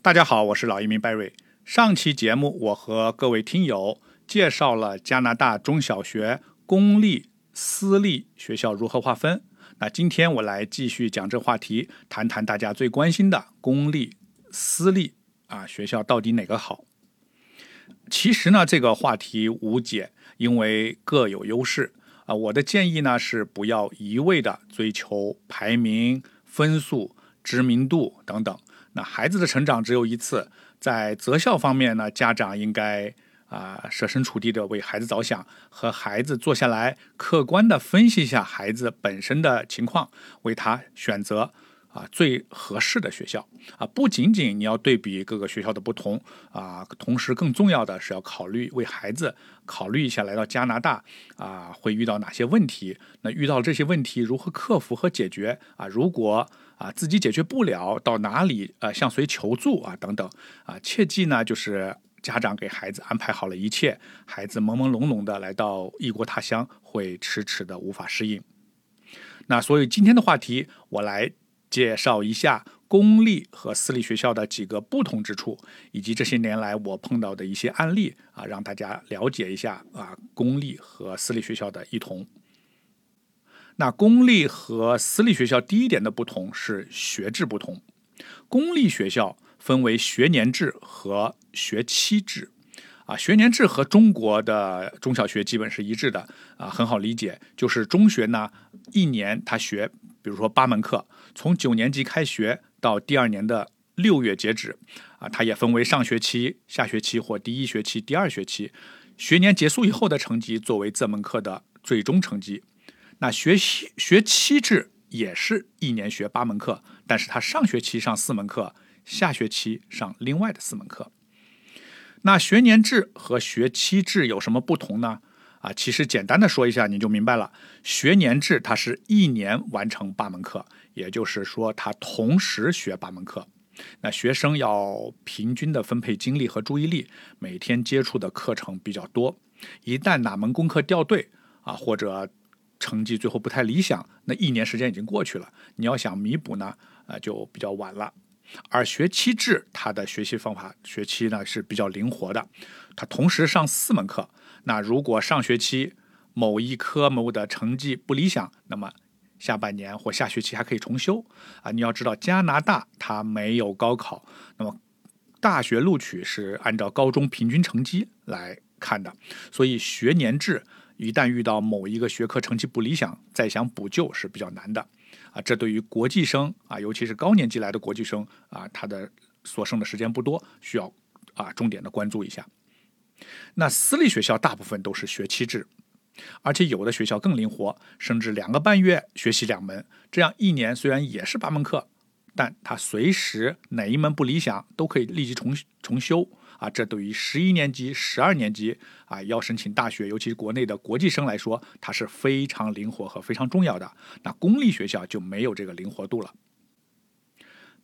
大家好，我是老移民 Barry。上期节目我和各位听友介绍了加拿大中小学公立、私立学校如何划分。那今天我来继续讲这话题，谈谈大家最关心的公立、私立啊学校到底哪个好？其实呢，这个话题无解，因为各有优势啊。我的建议呢是不要一味的追求排名、分数、知名度等等。那孩子的成长只有一次，在择校方面呢，家长应该啊设身处地的为孩子着想，和孩子坐下来，客观的分析一下孩子本身的情况，为他选择。啊，最合适的学校啊，不仅仅你要对比各个学校的不同啊，同时更重要的是要考虑为孩子考虑一下来到加拿大啊会遇到哪些问题，那遇到这些问题如何克服和解决啊？如果啊自己解决不了，到哪里呃向谁求助啊等等啊？切记呢，就是家长给孩子安排好了一切，孩子朦朦胧胧的来到异国他乡，会迟迟的无法适应。那所以今天的话题，我来。介绍一下公立和私立学校的几个不同之处，以及这些年来我碰到的一些案例啊，让大家了解一下啊公立和私立学校的异同。那公立和私立学校第一点的不同是学制不同，公立学校分为学年制和学期制。啊，学年制和中国的中小学基本是一致的啊，很好理解，就是中学呢一年他学，比如说八门课，从九年级开学到第二年的六月截止，啊，它也分为上学期、下学期或第一学期、第二学期，学年结束以后的成绩作为这门课的最终成绩。那学习学期制也是一年学八门课，但是他上学期上四门课，下学期上另外的四门课。那学年制和学期制有什么不同呢？啊，其实简单的说一下你就明白了。学年制它是一年完成八门课，也就是说他同时学八门课。那学生要平均的分配精力和注意力，每天接触的课程比较多。一旦哪门功课掉队啊，或者成绩最后不太理想，那一年时间已经过去了，你要想弥补呢，啊，就比较晚了。而学期制，它的学习方法学期呢是比较灵活的，它同时上四门课。那如果上学期某一科目的成绩不理想，那么下半年或下学期还可以重修。啊，你要知道加拿大它没有高考，那么大学录取是按照高中平均成绩来看的，所以学年制一旦遇到某一个学科成绩不理想，再想补救是比较难的。啊，这对于国际生啊，尤其是高年级来的国际生啊，他的所剩的时间不多，需要啊重点的关注一下。那私立学校大部分都是学期制，而且有的学校更灵活，甚至两个半月学习两门，这样一年虽然也是八门课，但他随时哪一门不理想，都可以立即重重修。啊，这对于十一年级、十二年级啊要申请大学，尤其是国内的国际生来说，它是非常灵活和非常重要的。那公立学校就没有这个灵活度了。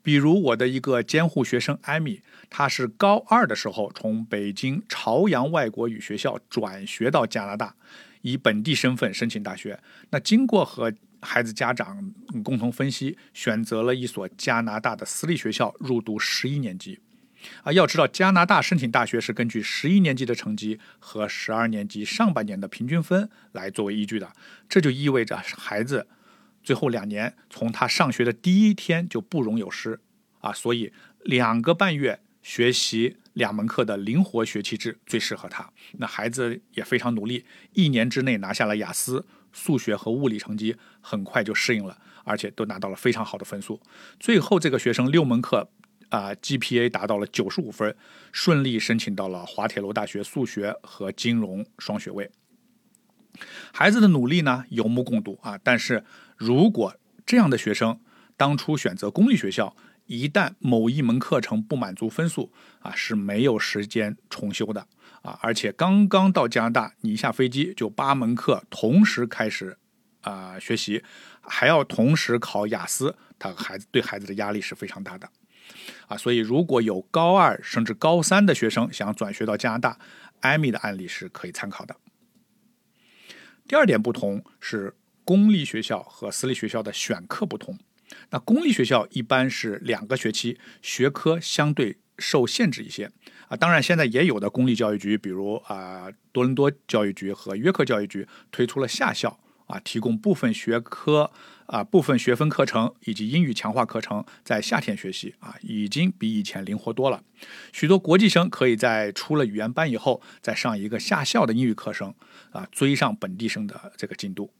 比如我的一个监护学生艾米，她是高二的时候从北京朝阳外国语学校转学到加拿大，以本地身份申请大学。那经过和孩子家长共同分析，选择了一所加拿大的私立学校入读十一年级。啊，要知道加拿大申请大学是根据十一年级的成绩和十二年级上半年的平均分来作为依据的，这就意味着孩子最后两年从他上学的第一天就不容有失啊，所以两个半月学习两门课的灵活学期制最适合他。那孩子也非常努力，一年之内拿下了雅思数学和物理成绩，很快就适应了，而且都拿到了非常好的分数。最后这个学生六门课。啊，GPA 达到了九十五分，顺利申请到了滑铁卢大学数学和金融双学位。孩子的努力呢，有目共睹啊。但是如果这样的学生当初选择公立学校，一旦某一门课程不满足分数啊，是没有时间重修的啊。而且刚刚到加拿大，你一下飞机就八门课同时开始啊学习，还要同时考雅思，他孩子对孩子的压力是非常大的。啊，所以如果有高二甚至高三的学生想转学到加拿大，艾米的案例是可以参考的。第二点不同是公立学校和私立学校的选课不同。那公立学校一般是两个学期，学科相对受限制一些当然，现在也有的公立教育局，比如啊多伦多教育局和约克教育局推出了夏校啊，提供部分学科啊、部分学分课程以及英语强化课程在夏天学习啊，已经比以前灵活多了。许多国际生可以在出了语言班以后，再上一个夏校的英语课程啊，追上本地生的这个进度。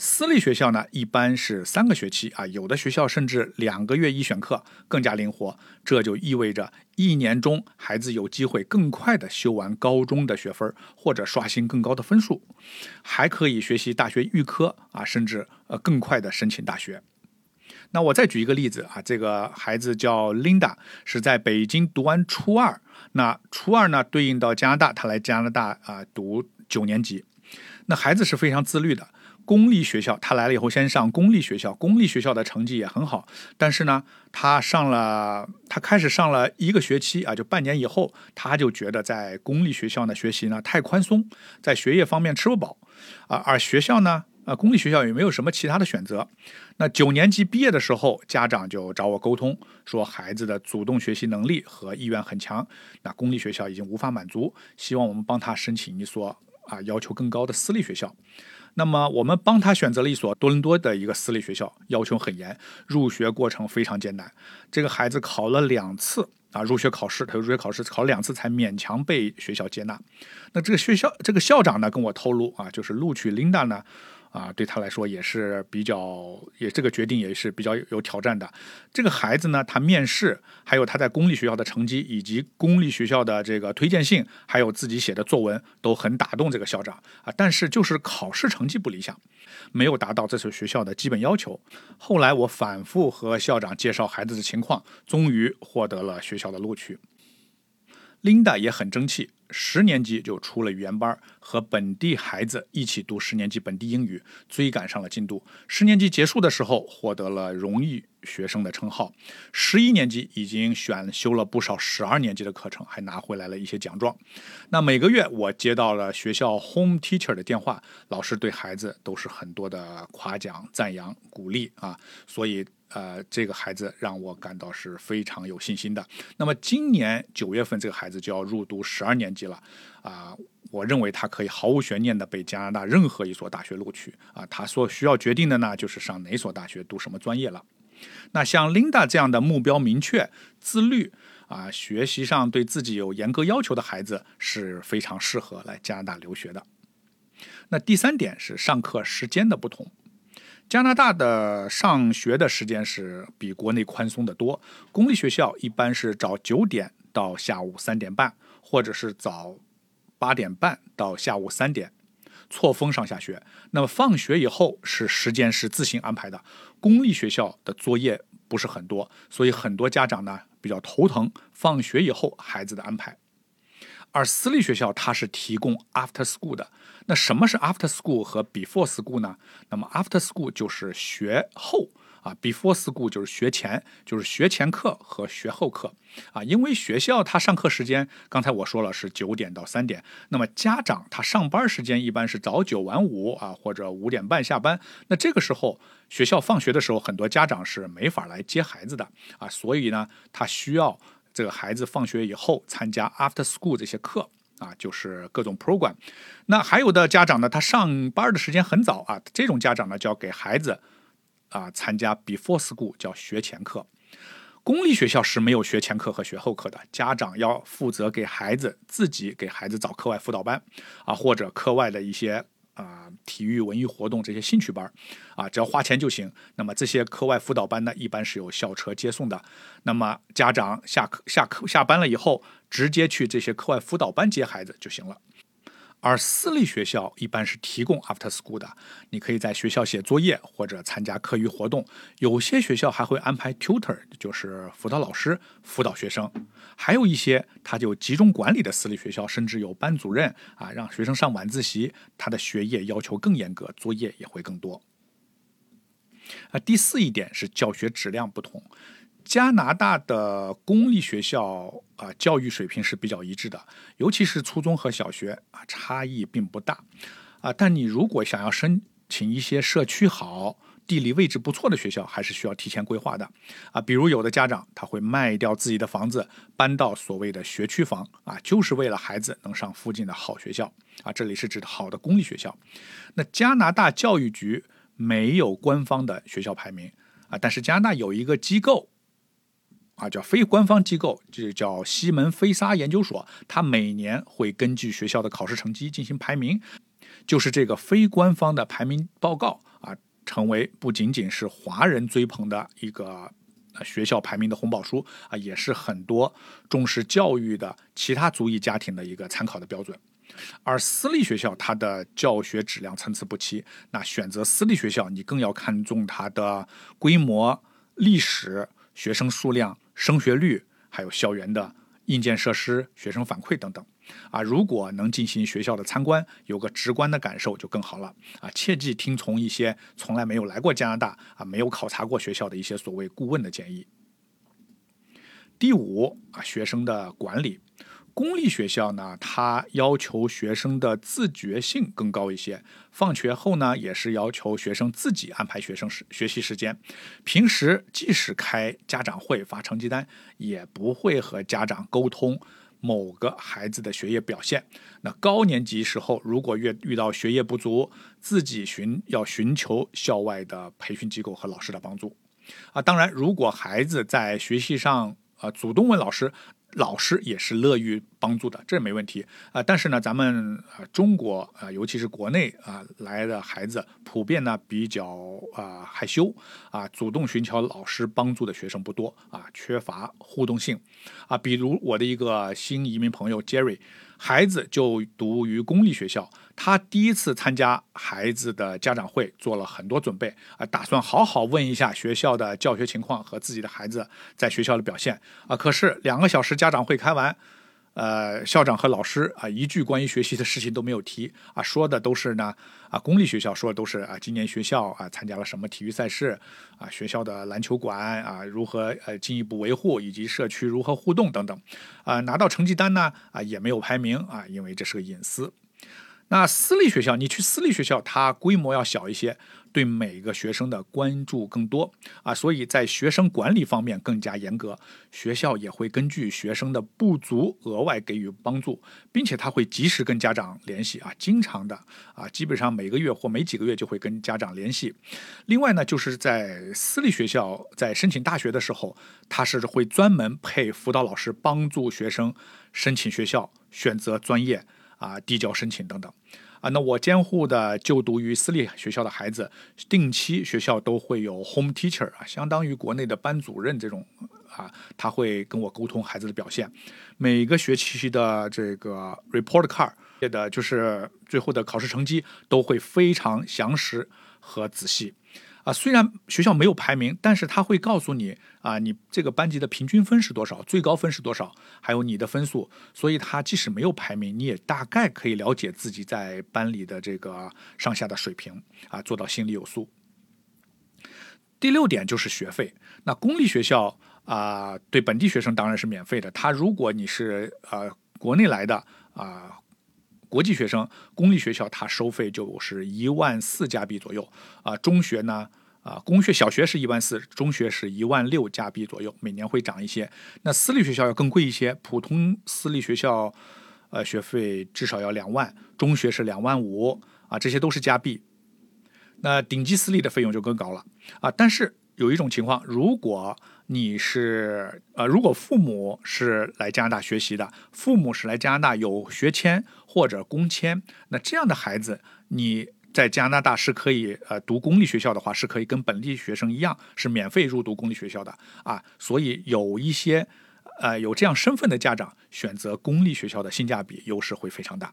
私立学校呢，一般是三个学期啊，有的学校甚至两个月一选课，更加灵活。这就意味着一年中孩子有机会更快的修完高中的学分，或者刷新更高的分数，还可以学习大学预科啊，甚至呃更快的申请大学。那我再举一个例子啊，这个孩子叫 Linda，是在北京读完初二，那初二呢对应到加拿大，他来加拿大啊读九年级，那孩子是非常自律的。公立学校，他来了以后先上公立学校，公立学校的成绩也很好。但是呢，他上了，他开始上了一个学期啊，就半年以后，他就觉得在公立学校呢学习呢太宽松，在学业方面吃不饱啊。而学校呢，啊，公立学校也没有什么其他的选择。那九年级毕业的时候，家长就找我沟通，说孩子的主动学习能力和意愿很强，那公立学校已经无法满足，希望我们帮他申请一所啊要求更高的私立学校。那么我们帮他选择了一所多伦多的一个私立学校，要求很严，入学过程非常艰难。这个孩子考了两次啊入学考试，他入学考试考了两次才勉强被学校接纳。那这个学校这个校长呢跟我透露啊，就是录取琳达呢。啊，对他来说也是比较，也这个决定也是比较有挑战的。这个孩子呢，他面试，还有他在公立学校的成绩，以及公立学校的这个推荐信，还有自己写的作文，都很打动这个校长啊。但是就是考试成绩不理想，没有达到这所学校的基本要求。后来我反复和校长介绍孩子的情况，终于获得了学校的录取。Linda 也很争气。十年级就出了语言班，和本地孩子一起读十年级本地英语，追赶上了进度。十年级结束的时候，获得了荣誉学生的称号。十一年级已经选修了不少十二年级的课程，还拿回来了一些奖状。那每个月我接到了学校 home teacher 的电话，老师对孩子都是很多的夸奖、赞扬、鼓励啊，所以。呃，这个孩子让我感到是非常有信心的。那么今年九月份，这个孩子就要入读十二年了，啊，我认为他可以毫无悬念的被加拿大任何一所大学录取。啊，他所需要决定的呢，就是上哪所大学读什么专业了。那像 Linda 这样的目标明确、自律啊，学习上对自己有严格要求的孩子是非常适合来加拿大留学的。那第三点是上课时间的不同。加拿大的上学的时间是比国内宽松的多。公立学校一般是早九点到下午三点半，或者是早八点半到下午三点，错峰上下学。那么放学以后是时间是自行安排的。公立学校的作业不是很多，所以很多家长呢比较头疼放学以后孩子的安排。而私立学校它是提供 after school 的，那什么是 after school 和 before school 呢？那么 after school 就是学后啊，before school 就是学前，就是学前课和学后课啊。因为学校它上课时间，刚才我说了是九点到三点，那么家长他上班时间一般是早九晚五啊，或者五点半下班。那这个时候学校放学的时候，很多家长是没法来接孩子的啊，所以呢，他需要。这个孩子放学以后参加 after school 这些课啊，就是各种 program。那还有的家长呢，他上班的时间很早啊，这种家长呢就要给孩子啊参加 before school，叫学前课。公立学校是没有学前课和学后课的，家长要负责给孩子自己给孩子找课外辅导班啊，或者课外的一些。啊，体育、文艺活动这些兴趣班啊，只要花钱就行。那么这些课外辅导班呢，一般是有校车接送的。那么家长下课、下课、下班了以后，直接去这些课外辅导班接孩子就行了。而私立学校一般是提供 after school 的，你可以在学校写作业或者参加课余活动。有些学校还会安排 tutor，就是辅导老师辅导学生。还有一些他就集中管理的私立学校，甚至有班主任啊，让学生上晚自习。他的学业要求更严格，作业也会更多。啊，第四一点是教学质量不同。加拿大的公立学校啊，教育水平是比较一致的，尤其是初中和小学啊，差异并不大啊。但你如果想要申请一些社区好、地理位置不错的学校，还是需要提前规划的啊。比如有的家长他会卖掉自己的房子，搬到所谓的学区房啊，就是为了孩子能上附近的好学校啊。这里是指好的公立学校。那加拿大教育局没有官方的学校排名啊，但是加拿大有一个机构啊，叫非官方机构，就叫西门菲沙研究所，它每年会根据学校的考试成绩进行排名，就是这个非官方的排名报告啊。成为不仅仅是华人追捧的一个学校排名的红宝书啊，也是很多重视教育的其他族裔家庭的一个参考的标准。而私立学校它的教学质量参差不齐，那选择私立学校，你更要看重它的规模、历史、学生数量、升学率，还有校园的硬件设施、学生反馈等等。啊，如果能进行学校的参观，有个直观的感受就更好了。啊，切记听从一些从来没有来过加拿大啊、没有考察过学校的一些所谓顾问的建议。第五啊，学生的管理。公立学校呢，它要求学生的自觉性更高一些。放学后呢，也是要求学生自己安排学生时学习时间。平时即使开家长会发成绩单，也不会和家长沟通。某个孩子的学业表现，那高年级时候如果遇遇到学业不足，自己寻要寻求校外的培训机构和老师的帮助，啊，当然如果孩子在学习上啊主动问老师。老师也是乐于帮助的，这没问题啊。但是呢，咱们啊中国啊，尤其是国内啊来的孩子，普遍呢比较啊害羞啊，主动寻求老师帮助的学生不多啊，缺乏互动性啊。比如我的一个新移民朋友 Jerry。孩子就读于公立学校，他第一次参加孩子的家长会，做了很多准备啊，打算好好问一下学校的教学情况和自己的孩子在学校的表现啊。可是两个小时家长会开完。呃，校长和老师啊，一句关于学习的事情都没有提啊，说的都是呢啊，公立学校说的都是啊，今年学校啊参加了什么体育赛事啊，学校的篮球馆啊如何呃进一步维护，以及社区如何互动等等啊，拿到成绩单呢啊也没有排名啊，因为这是个隐私。那私立学校，你去私立学校，它规模要小一些，对每个学生的关注更多啊，所以在学生管理方面更加严格。学校也会根据学生的不足额外给予帮助，并且他会及时跟家长联系啊，经常的啊，基本上每个月或每几个月就会跟家长联系。另外呢，就是在私立学校在申请大学的时候，他是会专门配辅导老师帮助学生申请学校、选择专业。啊，递交申请等等，啊，那我监护的就读于私立学校的孩子，定期学校都会有 home teacher 啊，相当于国内的班主任这种啊，他会跟我沟通孩子的表现，每个学期的这个 report card 的就是最后的考试成绩都会非常详实和仔细。啊，虽然学校没有排名，但是他会告诉你啊，你这个班级的平均分是多少，最高分是多少，还有你的分数。所以，他即使没有排名，你也大概可以了解自己在班里的这个上下的水平啊，做到心里有数。第六点就是学费。那公立学校啊，对本地学生当然是免费的。他如果你是呃国内来的啊。国际学生公立学校，它收费就是一万四加币左右啊。中学呢，啊，公学小学是一万四，中学是一万六加币左右，每年会涨一些。那私立学校要更贵一些，普通私立学校，呃，学费至少要两万，中学是两万五啊，这些都是加币。那顶级私立的费用就更高了啊。但是有一种情况，如果你是呃，如果父母是来加拿大学习的，父母是来加拿大有学签或者工签，那这样的孩子，你在加拿大是可以呃读公立学校的话，是可以跟本地学生一样，是免费入读公立学校的啊。所以有一些呃有这样身份的家长选择公立学校的性价比优势会非常大。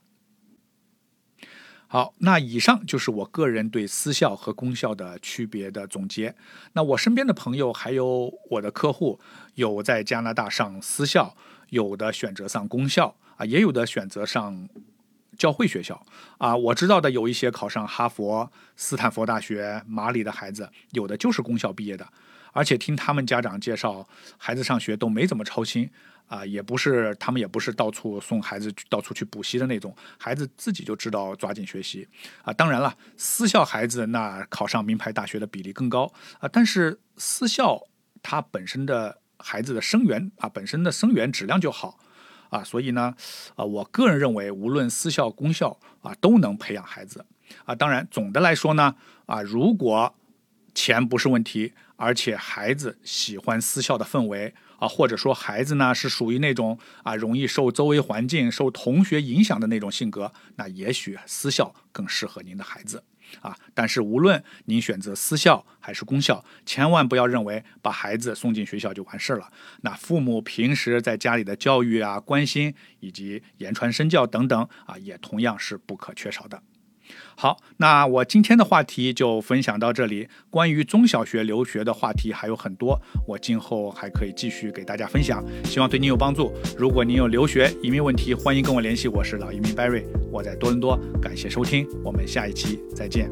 好，那以上就是我个人对私校和公校的区别的总结。那我身边的朋友还有我的客户，有在加拿大上私校，有的选择上公校啊，也有的选择上教会学校啊。我知道的有一些考上哈佛、斯坦福大学、马里的孩子，有的就是公校毕业的。而且听他们家长介绍，孩子上学都没怎么操心啊，也不是他们也不是到处送孩子到处去补习的那种，孩子自己就知道抓紧学习啊。当然了，私校孩子那考上名牌大学的比例更高啊，但是私校它本身的孩子的生源啊，本身的生源质量就好啊，所以呢，啊，我个人认为，无论私校公校啊，都能培养孩子啊。当然，总的来说呢，啊，如果钱不是问题，而且孩子喜欢私校的氛围啊，或者说孩子呢是属于那种啊容易受周围环境、受同学影响的那种性格，那也许私校更适合您的孩子啊。但是无论您选择私校还是公校，千万不要认为把孩子送进学校就完事儿了。那父母平时在家里的教育啊、关心以及言传身教等等啊，也同样是不可缺少的。好，那我今天的话题就分享到这里。关于中小学留学的话题还有很多，我今后还可以继续给大家分享，希望对你有帮助。如果您有留学移民问题，欢迎跟我联系。我是老移民 Barry，我在多伦多，感谢收听，我们下一期再见。